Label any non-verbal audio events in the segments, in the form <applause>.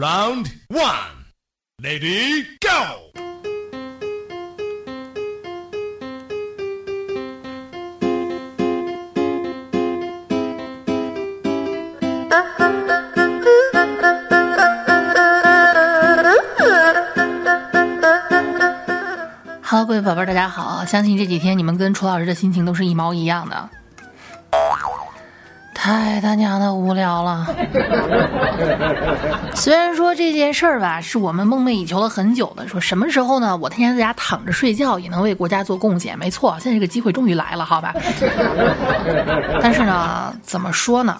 Round one, lady, go. 好，各位宝贝儿，大家好！相信这几天你们跟楚老师的心情都是一毛一样的，太他娘的无聊了。<laughs> 虽然说这件事儿吧，是我们梦寐以求了很久的，说什么时候呢？我天天在家躺着睡觉也能为国家做贡献。没错，现在这个机会终于来了，好吧？但是呢，怎么说呢？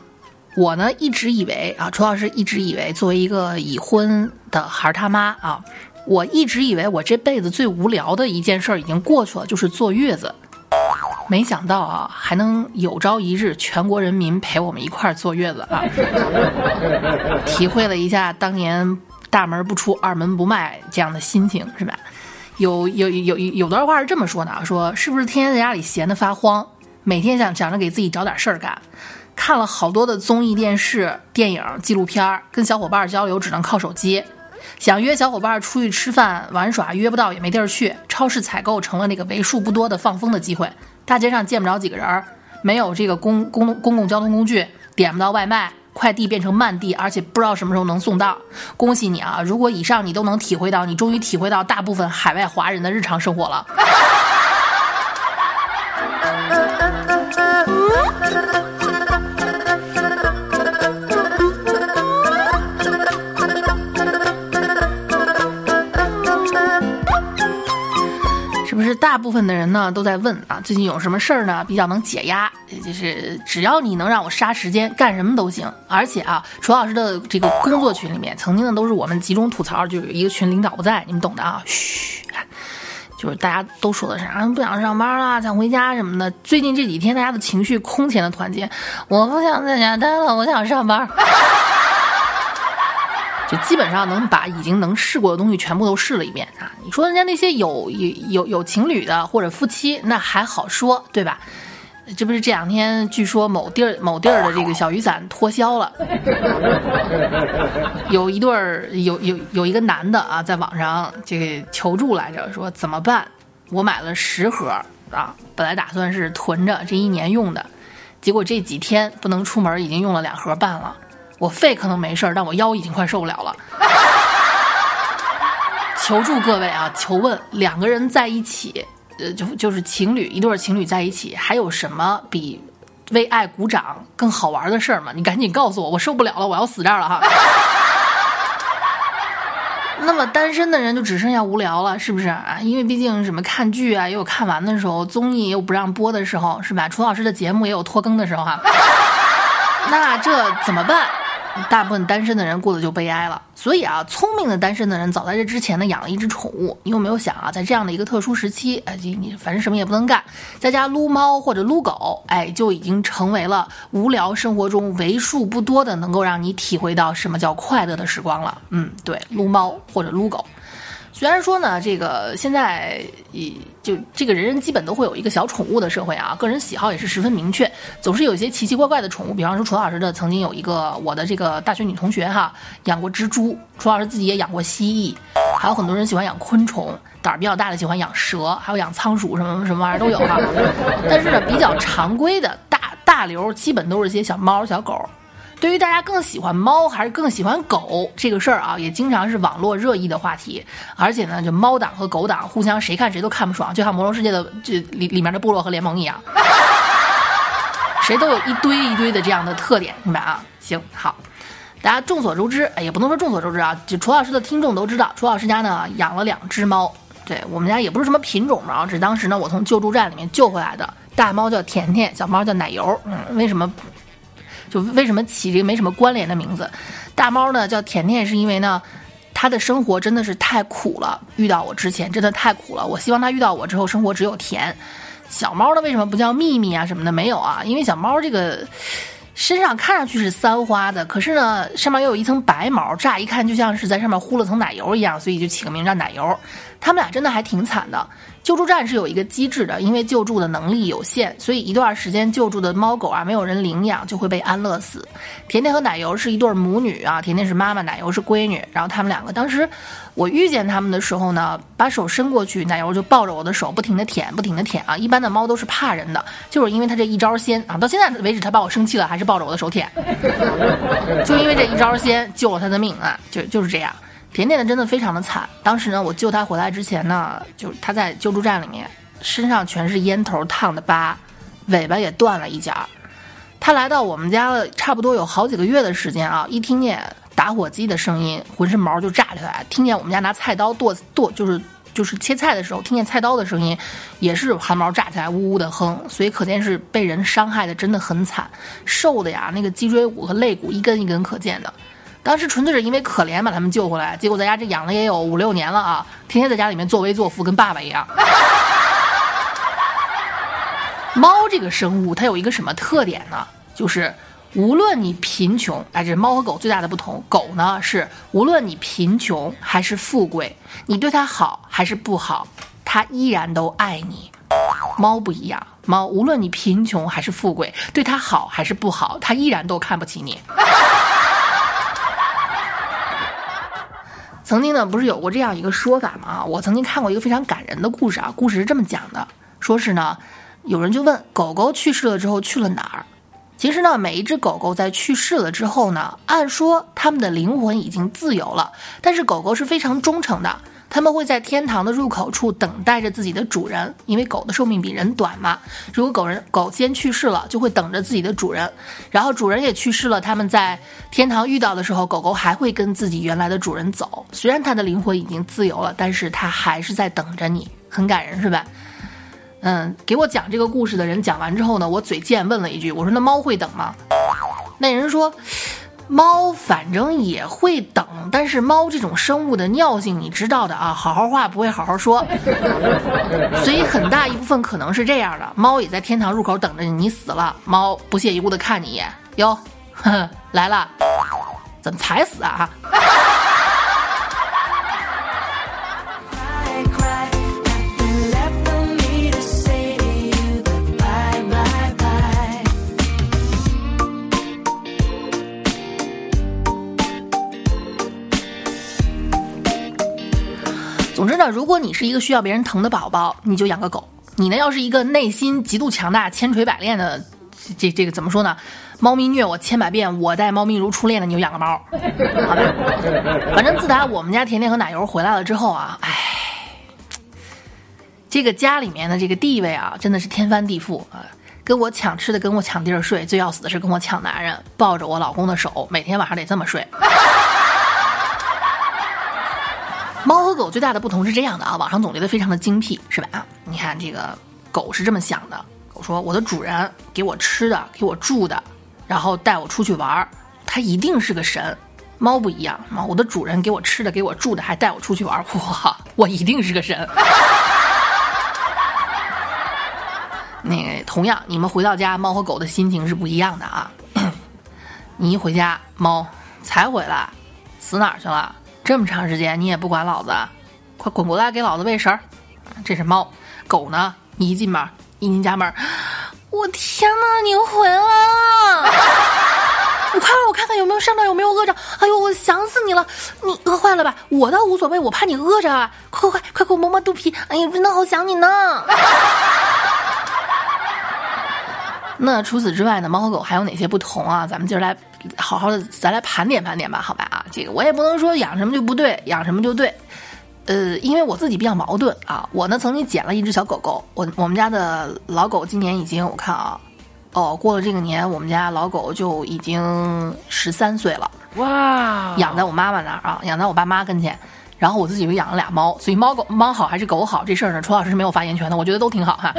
我呢一直以为啊，楚老师一直以为，作为一个已婚的孩儿他妈啊。我一直以为我这辈子最无聊的一件事已经过去了，就是坐月子。没想到啊，还能有朝一日全国人民陪我们一块儿坐月子啊！<laughs> 体会了一下当年大门不出二门不迈这样的心情，是吧？有有有有段话是这么说的啊，说是不是天天在家里闲得发慌，每天想想着给自己找点事儿干，看了好多的综艺、电视、电影、纪录片，跟小伙伴交流只能靠手机。想约小伙伴出去吃饭玩耍，约不到也没地儿去。超市采购成了那个为数不多的放风的机会。大街上见不着几个人儿，没有这个公公公共交通工具，点不到外卖，快递变成慢递，而且不知道什么时候能送到。恭喜你啊！如果以上你都能体会到，你终于体会到大部分海外华人的日常生活了。<laughs> 大部分的人呢都在问啊，最近有什么事儿呢？比较能解压，就是只要你能让我杀时间，干什么都行。而且啊，楚老师的这个工作群里面，曾经的都是我们集中吐槽，就有一个群领导不在，你们懂的啊。嘘，就是大家都说的是啊，不想上班了，想回家什么的。最近这几天，大家的情绪空前的团结，我不想在家待了，我想上班。就基本上能把已经能试过的东西全部都试了一遍啊！你说人家那些有有有有情侣的或者夫妻，那还好说，对吧？这不是这两天据说某地儿某地儿的这个小雨伞脱销了，有一对儿有有有一个男的啊，在网上这个求助来着，说怎么办？我买了十盒啊，本来打算是囤着这一年用的，结果这几天不能出门，已经用了两盒半了。我肺可能没事儿，但我腰已经快受不了了。<laughs> 求助各位啊！求问两个人在一起，呃，就就是情侣一对情侣在一起，还有什么比为爱鼓掌更好玩的事儿吗？你赶紧告诉我，我受不了了，我要死这儿了哈！<laughs> 那么单身的人就只剩下无聊了，是不是啊？因为毕竟什么看剧啊，也有看完的时候，综艺也有不让播的时候，是吧？楚老师的节目也有拖更的时候哈。<laughs> 那这怎么办？大部分单身的人过得就悲哀了，所以啊，聪明的单身的人早在这之前呢养了一只宠物。你有没有想啊，在这样的一个特殊时期，哎，你反正什么也不能干，在家撸猫或者撸狗，哎，就已经成为了无聊生活中为数不多的能够让你体会到什么叫快乐的时光了。嗯，对，撸猫或者撸狗。虽然说呢，这个现在以就这个人人基本都会有一个小宠物的社会啊，个人喜好也是十分明确，总是有一些奇奇怪怪的宠物。比方说楚老师的曾经有一个我的这个大学女同学哈，养过蜘蛛，楚老师自己也养过蜥蜴，还有很多人喜欢养昆虫，胆儿比较大的喜欢养蛇，还有养仓鼠什么什么玩意儿都有哈。<laughs> 但是呢，比较常规的大大流基本都是些小猫小狗。对于大家更喜欢猫还是更喜欢狗这个事儿啊，也经常是网络热议的话题。而且呢，就猫党和狗党互相谁看谁都看不爽，就像魔兽世界的这里里面的部落和联盟一样，<laughs> 谁都有一堆一堆的这样的特点，明白啊？行好，大家众所周知，哎，也不能说众所周知啊，就楚老师的听众都知道，楚老师家呢养了两只猫，对我们家也不是什么品种猫，只是当时呢我从救助站里面救回来的。大猫叫甜甜，小猫叫奶油。嗯，为什么？就为什么起这个没什么关联的名字？大猫呢叫甜甜，是因为呢，它的生活真的是太苦了。遇到我之前真的太苦了。我希望它遇到我之后生活只有甜。小猫呢为什么不叫秘密啊什么的？没有啊，因为小猫这个身上看上去是三花的，可是呢上面又有一层白毛，乍一看就像是在上面糊了层奶油一样，所以就起个名叫奶油。他们俩真的还挺惨的。救助站是有一个机制的，因为救助的能力有限，所以一段时间救助的猫狗啊没有人领养，就会被安乐死。甜甜和奶油是一对母女啊，甜甜是妈妈，奶油是闺女。然后他们两个当时我遇见他们的时候呢，把手伸过去，奶油就抱着我的手不停的舔，不停的舔啊。一般的猫都是怕人的，就是因为它这一招鲜啊，到现在为止它把我生气了，还是抱着我的手舔，就因为这一招鲜救了他的命啊，就就是这样。甜甜的真的非常的惨，当时呢，我救他回来之前呢，就他在救助站里面，身上全是烟头烫的疤，尾巴也断了一截儿。他来到我们家了，差不多有好几个月的时间啊，一听见打火机的声音，浑身毛就炸起来；听见我们家拿菜刀剁剁，就是就是切菜的时候，听见菜刀的声音，也是汗毛炸起来，呜呜的哼。所以可见是被人伤害的，真的很惨，瘦的呀，那个脊椎骨和肋骨一根一根可见的。当时纯粹是因为可怜把他们救回来，结果在家这养了也有五六年了啊，天天在家里面作威作福，跟爸爸一样。<laughs> 猫这个生物它有一个什么特点呢？就是无论你贫穷，哎，这是猫和狗最大的不同。狗呢是无论你贫穷还是富贵，你对它好还是不好，它依然都爱你。猫不一样，猫无论你贫穷还是富贵，对它好还是不好，它依然都看不起你。曾经呢，不是有过这样一个说法吗？我曾经看过一个非常感人的故事啊。故事是这么讲的：说是呢，有人就问狗狗去世了之后去了哪儿？其实呢，每一只狗狗在去世了之后呢，按说它们的灵魂已经自由了，但是狗狗是非常忠诚的。他们会在天堂的入口处等待着自己的主人，因为狗的寿命比人短嘛。如果狗人狗先去世了，就会等着自己的主人，然后主人也去世了，他们在天堂遇到的时候，狗狗还会跟自己原来的主人走。虽然它的灵魂已经自由了，但是它还是在等着你，很感人是吧？嗯，给我讲这个故事的人讲完之后呢，我嘴贱问了一句，我说那猫会等吗？那人说。猫反正也会等，但是猫这种生物的尿性你知道的啊，好好话不会好好说，<laughs> 所以很大一部分可能是这样的：猫也在天堂入口等着你，你死了，猫不屑一顾的看你一眼，哟，<laughs> 来了，怎么才死啊？总之呢，如果你是一个需要别人疼的宝宝，你就养个狗。你呢，要是一个内心极度强大、千锤百炼的，这这个怎么说呢？猫咪虐我千百遍，我待猫咪如初恋的，你就养个猫，好吧？反正自打我们家甜甜和奶油回来了之后啊，哎，这个家里面的这个地位啊，真的是天翻地覆啊！跟我抢吃的，跟我抢地儿睡，最要死的是跟我抢男人，抱着我老公的手，每天晚上得这么睡。猫和狗最大的不同是这样的啊，网上总结的非常的精辟，是吧？啊，你看这个狗是这么想的，狗说我的主人给我吃的，给我住的，然后带我出去玩儿，他一定是个神。猫不一样，猫我的主人给我吃的，给我住的，还带我出去玩儿，哇，我一定是个神。<laughs> 那个同样，你们回到家，猫和狗的心情是不一样的啊。<coughs> 你一回家，猫才回来，死哪儿去了？这么长时间你也不管老子，快滚过来给老子喂食儿。这是猫，狗呢？你一进门，一进家门，我天哪，你回来了！你快让我看看有没有上面有没有饿着。哎呦，我想死你了！你饿坏了吧？我倒无所谓，我怕你饿着啊。快快快，快给我摸摸肚皮！哎呀，真的好想你呢。<laughs> 那除此之外呢？猫和狗还有哪些不同啊？咱们今儿来好好的，咱来盘点盘点吧，好吧？啊，这个我也不能说养什么就不对，养什么就对。呃，因为我自己比较矛盾啊。我呢曾经捡了一只小狗狗，我我们家的老狗今年已经我看啊，哦，过了这个年，我们家老狗就已经十三岁了。哇！养在我妈妈那儿啊，养在我爸妈跟前。然后我自己又养了俩猫，所以猫狗猫好还是狗好这事儿呢，楚老师是没有发言权的。我觉得都挺好哈。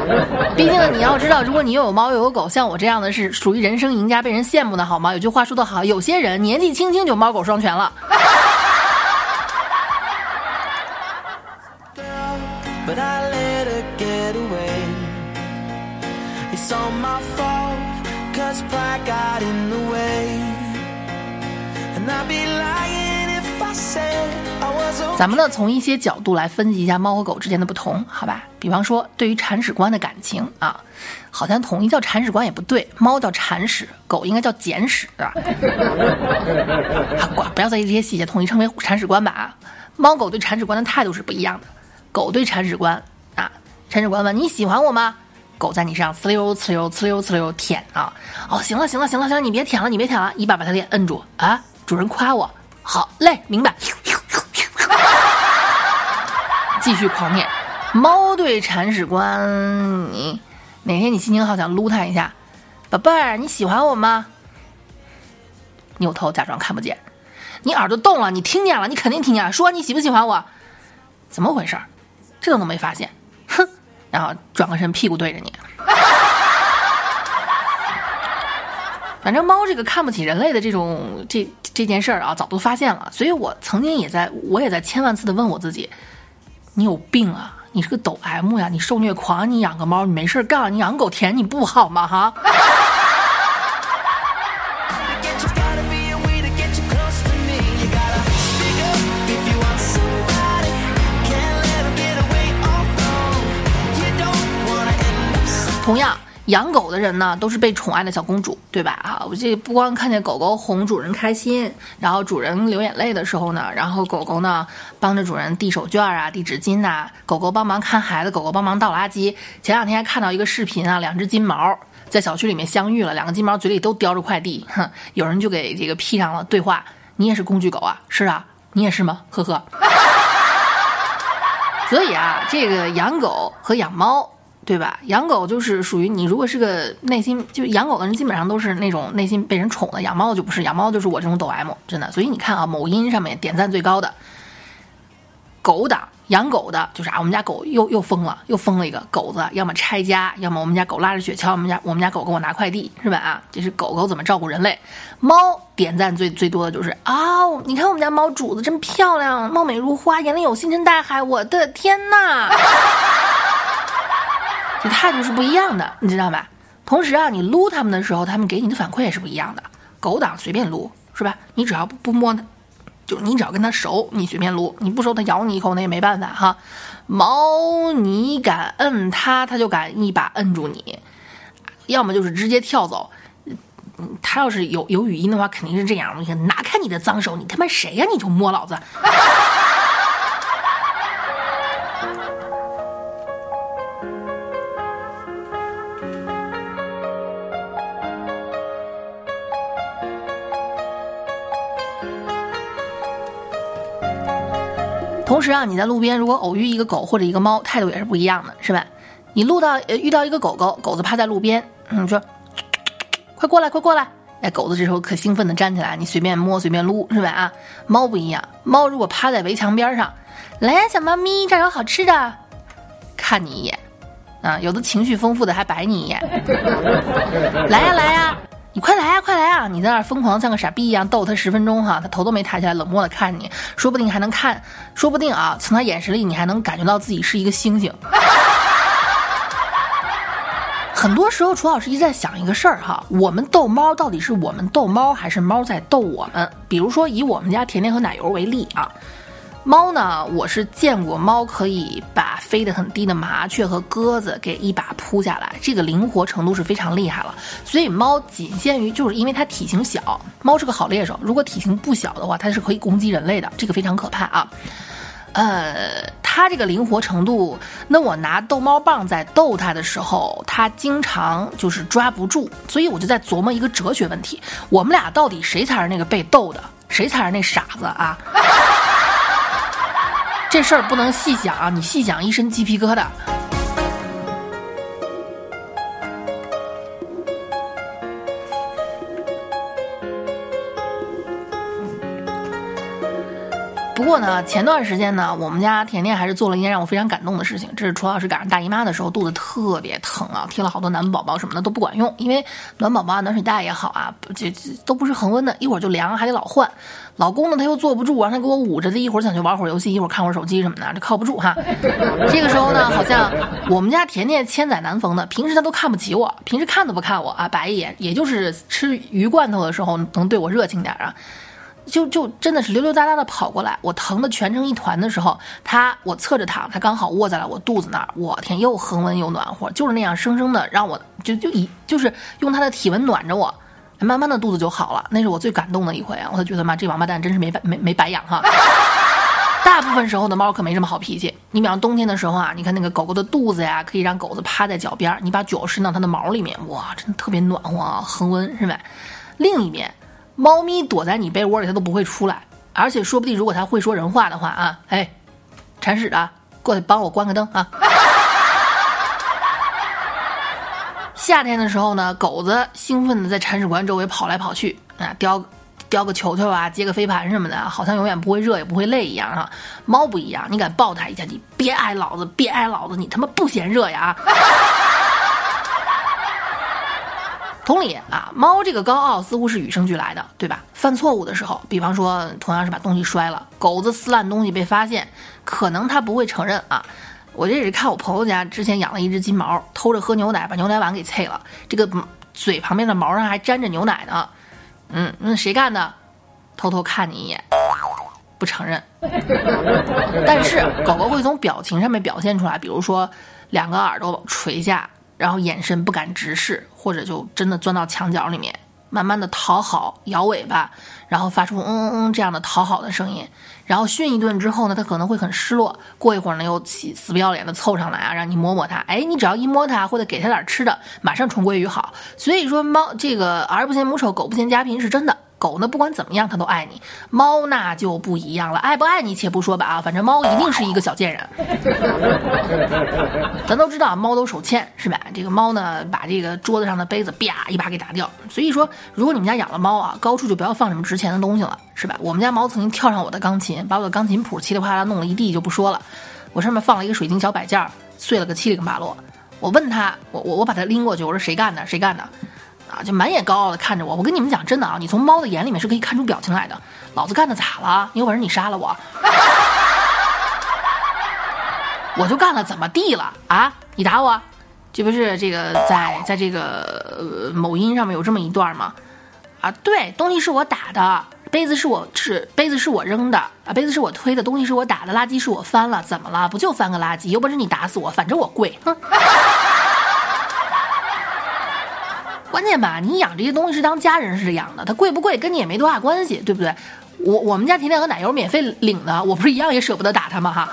<laughs> 毕竟，你要知道，如果你又有猫又有狗，像我这样的是属于人生赢家，被人羡慕的好吗？有句话说得好，有些人年纪轻轻就猫狗双全了。咱们呢，从一些角度来分析一下猫和狗之间的不同，好吧？比方说，对于铲屎官的感情啊，好像统一叫铲屎官也不对，猫叫铲屎，狗应该叫捡屎啊。<laughs> 啊，管不要在意这些细节，统一称为铲屎官吧啊。猫狗对铲屎官的态度是不一样的，狗对铲屎官啊，铲屎官问你喜欢我吗？狗在你身上呲溜呲溜呲溜呲溜舔啊，哦，行了行了行了行了，你别舔了你别舔了，一把把它脸摁住啊，主人夸我，好嘞，明白。继续狂念，猫对铲屎官，你哪天你心情好想撸它一下，宝贝儿你喜欢我吗？扭头假装看不见，你耳朵动了，你听见了，你肯定听见了，说你喜不喜欢我？怎么回事？这都能没发现？哼！然后转个身，屁股对着你。反正猫这个看不起人类的这种这这件事儿啊，早都发现了，所以我曾经也在我也在千万次的问我自己。你有病啊！你是个抖 M 呀！你受虐狂！你养个猫，你没事干，你养狗舔你不好吗？哈！养狗的人呢，都是被宠爱的小公主，对吧？啊，我这不光看见狗狗哄主人开心，然后主人流眼泪的时候呢，然后狗狗呢帮着主人递手绢啊、递纸巾呐，狗狗帮忙看孩子，狗狗帮忙倒垃圾。前两天还看到一个视频啊，两只金毛在小区里面相遇了，两个金毛嘴里都叼着快递，哼，有人就给这个 P 上了对话：“你也是工具狗啊？是啊，你也是吗？呵呵。<laughs> ”所以啊，这个养狗和养猫。对吧？养狗就是属于你，如果是个内心就养狗的人，基本上都是那种内心被人宠的。养猫就不是，养猫就是我这种抖 M，真的。所以你看啊，某音上面点赞最高的狗党养狗的，就是啊，我们家狗又又疯了，又疯了一个狗子，要么拆家，要么我们家狗拉着雪橇，我们家我们家狗给我拿快递，是吧？啊，这是狗狗怎么照顾人类。猫点赞最最多的就是啊，你看我们家猫主子真漂亮，貌美如花，眼里有星辰大海，我的天呐！这态度是不一样的，你知道吧？同时啊，你撸他们的时候，他们给你的反馈也是不一样的。狗党随便撸是吧？你只要不摸它，就你只要跟它熟，你随便撸，你不熟它咬你一口那也没办法哈。猫你敢摁它，它就敢一把摁住你，要么就是直接跳走。它要是有有语音的话，肯定是这样。你看，拿开你的脏手，你他妈谁呀？你就摸老子。同时啊，你在路边如果偶遇一个狗或者一个猫，态度也是不一样的，是吧？你路到呃遇到一个狗狗，狗子趴在路边，嗯，说快过来，快过来！哎，狗子这时候可兴奋的站起来，你随便摸随便撸，是吧？啊，猫不一样，猫如果趴在围墙边上，来呀，小猫咪，这儿有好吃的，看你一眼，啊，有的情绪丰富的还白你一眼，来 <laughs> 呀来呀。你快来啊，快来啊！你在那儿疯狂像个傻逼一样逗他十分钟哈，他头都没抬起来，冷漠的看你，说不定还能看，说不定啊，从他眼神里你还能感觉到自己是一个星星。<laughs> 很多时候，楚老师一直在想一个事儿哈，我们逗猫到底是我们逗猫，还是猫在逗我们？比如说以我们家甜甜和奶油为例啊。猫呢？我是见过猫可以把飞得很低的麻雀和鸽子给一把扑下来，这个灵活程度是非常厉害了。所以猫仅限于就是因为它体型小，猫是个好猎手。如果体型不小的话，它是可以攻击人类的，这个非常可怕啊。呃，它这个灵活程度，那我拿逗猫棒在逗它的时候，它经常就是抓不住。所以我就在琢磨一个哲学问题：我们俩到底谁才是那个被逗的，谁才是那傻子啊？这事儿不能细想啊！你细想，一身鸡皮疙瘩。过呢，前段时间呢，我们家甜甜还是做了一件让我非常感动的事情。这是楚老师赶上大姨妈的时候，肚子特别疼啊，贴了好多暖宝宝什么的都不管用，因为暖宝宝啊、暖水袋也好啊，这这都不是恒温的，一会儿就凉，还得老换。老公呢，他又坐不住，让他给我捂着，他一会儿想去玩会儿游戏，一会儿看会儿手机什么的，这靠不住哈。这个时候呢，好像我们家甜甜千载难逢的，平时他都看不起我，平时看都不看我啊，白一眼，也就是吃鱼罐头的时候能对我热情点啊。就就真的是溜溜达达的跑过来，我疼的蜷成一团的时候，它我侧着躺，它刚好卧在了我肚子那儿，我天，又恒温又暖和，就是那样生生的让我就就一就是用它的体温暖着我，慢慢的肚子就好了，那是我最感动的一回啊！我就觉得妈，这王八蛋真是没白没没白养哈。<laughs> 大部分时候的猫可没这么好脾气。你比方冬天的时候啊，你看那个狗狗的肚子呀，可以让狗子趴在脚边儿，你把脚伸到它的毛里面，哇，真的特别暖和啊，恒温是吧？另一面，猫咪躲在你被窝里，它都不会出来，而且说不定如果它会说人话的话啊，哎，铲屎的，过来帮我关个灯啊。<laughs> 夏天的时候呢，狗子兴奋的在铲屎官周围跑来跑去啊，叼。叼个球球啊，接个飞盘什么的，好像永远不会热也不会累一样啊。猫不一样，你敢抱它一下，你别挨老子，别挨老子，你他妈不嫌热呀啊！同理啊，猫这个高傲似乎是与生俱来的，对吧？犯错误的时候，比方说同样是把东西摔了，狗子撕烂东西被发现，可能它不会承认啊。我这也是看我朋友家之前养了一只金毛，偷着喝牛奶把牛奶碗给碎了，这个嘴旁边的毛上还沾着牛奶呢。嗯，那谁干的？偷偷看你一眼，不承认。但是狗狗会从表情上面表现出来，比如说两个耳朵垂下，然后眼神不敢直视，或者就真的钻到墙角里面。慢慢的讨好，摇尾巴，然后发出嗯嗯嗯这样的讨好的声音，然后训一顿之后呢，它可能会很失落。过一会儿呢，又起死不要脸的凑上来啊，让你摸摸它。哎，你只要一摸它，或者给它点吃的，马上重归于好。所以说，猫这个儿不嫌母丑，狗不嫌家贫是真的。狗呢，不管怎么样，它都爱你。猫那就不一样了，爱不爱你且不说吧啊，反正猫一定是一个小贱人。咱都知道，猫都手欠是吧？这个猫呢，把这个桌子上的杯子啪一把给打掉。所以说，如果你们家养了猫啊，高处就不要放什么值钱的东西了，是吧？我们家猫曾经跳上我的钢琴，把我的钢琴谱噼里啪啦弄了一地，就不说了。我上面放了一个水晶小摆件，碎了个七零八落。我问他，我我我把它拎过去，我说谁干的？谁干的？啊，就满眼高傲的看着我。我跟你们讲，真的啊，你从猫的眼里面是可以看出表情来的。老子干的咋了？你有本事你杀了我，<laughs> 我就干了，怎么地了啊？你打我？这不是这个在在这个某音上面有这么一段吗？啊，对，东西是我打的，杯子是我是杯子是我扔的啊，杯子是我推的，东西是我打的，垃圾是我翻了，怎么了？不就翻个垃圾？有本事你打死我，反正我贵，哼。关键吧，你养这些东西是当家人似的养的，它贵不贵跟你也没多大关系，对不对？我我们家甜甜和奶油免费领的，我不是一样也舍不得打它吗？哈。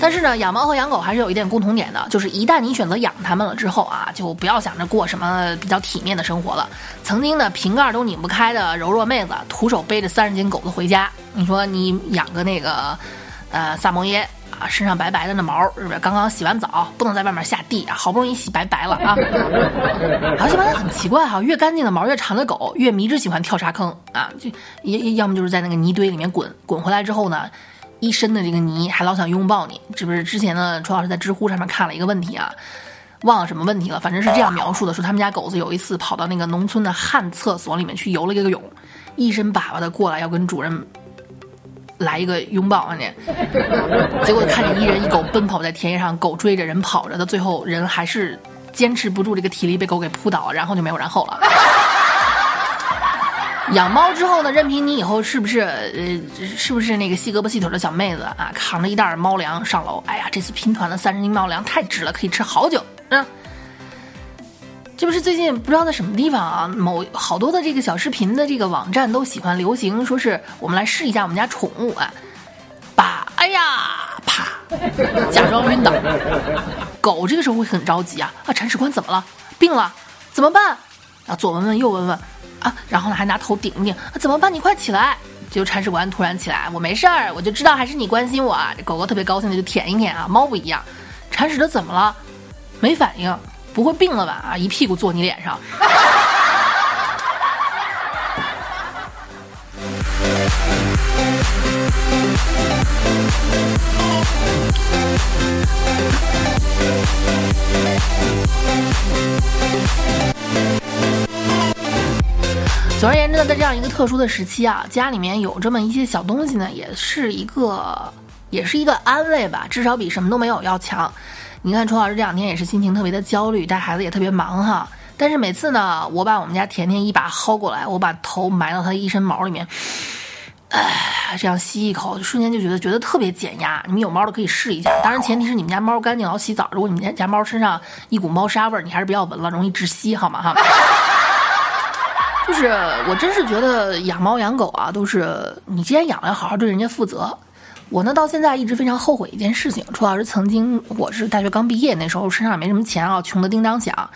但是呢，养猫和养狗还是有一点共同点的，就是一旦你选择养它们了之后啊，就不要想着过什么比较体面的生活了。曾经呢，瓶盖都拧不开的柔弱妹子，徒手背着三十斤狗子回家，你说你养个那个，呃，萨摩耶啊，身上白白的那毛，是不是？刚刚洗完澡，不能在外面下地啊，好不容易洗白白了啊。而且发现很奇怪哈，越干净的毛越长的狗，越迷之喜欢跳沙坑啊，就要要么就是在那个泥堆里面滚，滚回来之后呢。一身的这个泥，还老想拥抱你，这不是之前呢？楚老师在知乎上面看了一个问题啊，忘了什么问题了，反正是这样描述的：说他们家狗子有一次跑到那个农村的旱厕所里面去游了一个泳，一身粑粑的过来要跟主人来一个拥抱啊，你，<laughs> 结果看见一人一狗奔跑在田野上，狗追着人跑着，到最后人还是坚持不住这个体力，被狗给扑倒，然后就没有然后了。<laughs> 养猫之后呢，任凭你以后是不是呃，是不是那个细胳膊细腿的小妹子啊，扛着一袋猫粮上楼。哎呀，这次拼团的三十斤猫粮太值了，可以吃好久。嗯，这不是最近不知道在什么地方啊，某好多的这个小视频的这个网站都喜欢流行，说是我们来试一下我们家宠物啊，把哎呀啪，假装晕倒。狗这个时候会很着急啊啊，铲屎官怎么了？病了？怎么办？啊，左闻闻右闻闻。啊，然后呢，还拿头顶顶啊，怎么办？你快起来！就铲屎官突然起来，我没事儿，我就知道还是你关心我啊。这狗狗特别高兴的就舔一舔啊，猫不一样，铲屎的怎么了？没反应，不会病了吧？啊，一屁股坐你脸上。总而言之呢，在这样一个特殊的时期啊，家里面有这么一些小东西呢，也是一个，也是一个安慰吧，至少比什么都没有要强。你看，楚老师这两天也是心情特别的焦虑，带孩子也特别忙哈。但是每次呢，我把我们家甜甜一把薅过来，我把头埋到它一身毛里面，哎，这样吸一口，瞬间就觉得觉得特别减压。你们有猫的可以试一下，当然前提是你们家猫干净，老洗澡。如果你们家猫身上一股猫砂味儿，你还是不要闻了，容易窒息，好吗？哈。就是我真是觉得养猫养狗啊，都是你既然养了，要好好对人家负责。我呢，到现在一直非常后悔一件事情。楚老师曾经，我是大学刚毕业那时候，身上也没什么钱啊，穷的叮当响。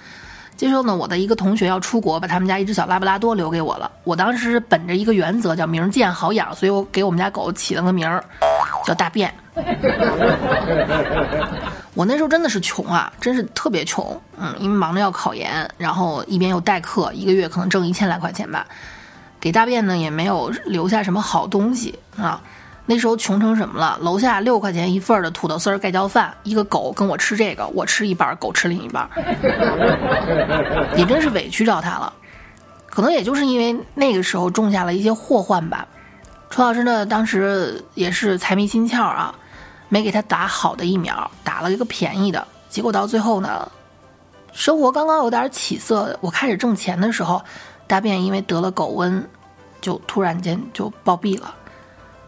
这时候呢，我的一个同学要出国，把他们家一只小拉布拉多留给我了。我当时本着一个原则，叫名贱好养，所以我给我们家狗起了个名儿，叫大便。我那时候真的是穷啊，真是特别穷。嗯，因为忙着要考研，然后一边又代课，一个月可能挣一千来块钱吧。给大便呢也没有留下什么好东西啊。那时候穷成什么了？楼下六块钱一份的土豆丝儿盖浇饭，一个狗跟我吃这个，我吃一半，狗吃另一半，也真是委屈着它了。可能也就是因为那个时候种下了一些祸患吧。楚老师呢，当时也是财迷心窍啊，没给他打好的疫苗，打了一个便宜的，结果到最后呢，生活刚刚有点起色，我开始挣钱的时候，大便因为得了狗瘟，就突然间就暴毙了。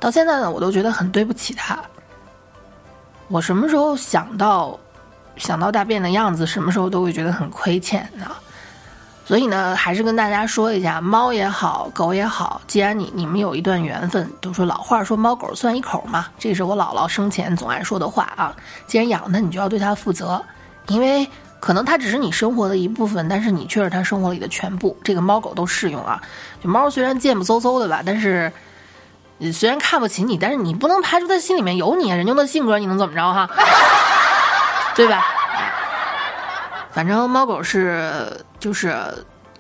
到现在呢，我都觉得很对不起他。我什么时候想到，想到大便的样子，什么时候都会觉得很亏欠呢？所以呢，还是跟大家说一下，猫也好，狗也好，既然你你们有一段缘分，都说老话说猫狗算一口嘛，这是我姥姥生前总爱说的话啊。既然养它，你就要对它负责，因为可能它只是你生活的一部分，但是你却是它生活里的全部。这个猫狗都适用啊。就猫虽然贱不嗖嗖的吧，但是。你虽然看不起你，但是你不能排除他心里面有你，人家的性格你能怎么着哈？<laughs> 对吧？反正猫狗是就是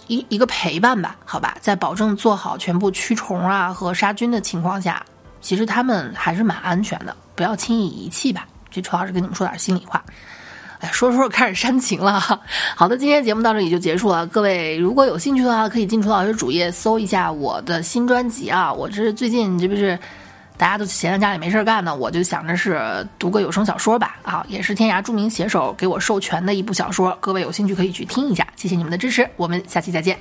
一一个陪伴吧，好吧，在保证做好全部驱虫啊和杀菌的情况下，其实他们还是蛮安全的，不要轻易遗弃吧。这主要是跟你们说点心里话。说说开始煽情了，好的，今天节目到这里就结束了。各位如果有兴趣的话，可以进楚老师主页搜一下我的新专辑啊。我这最近这不是大家都闲在家里没事干呢，我就想着是读个有声小说吧啊，也是天涯著名写手给我授权的一部小说。各位有兴趣可以去听一下，谢谢你们的支持，我们下期再见。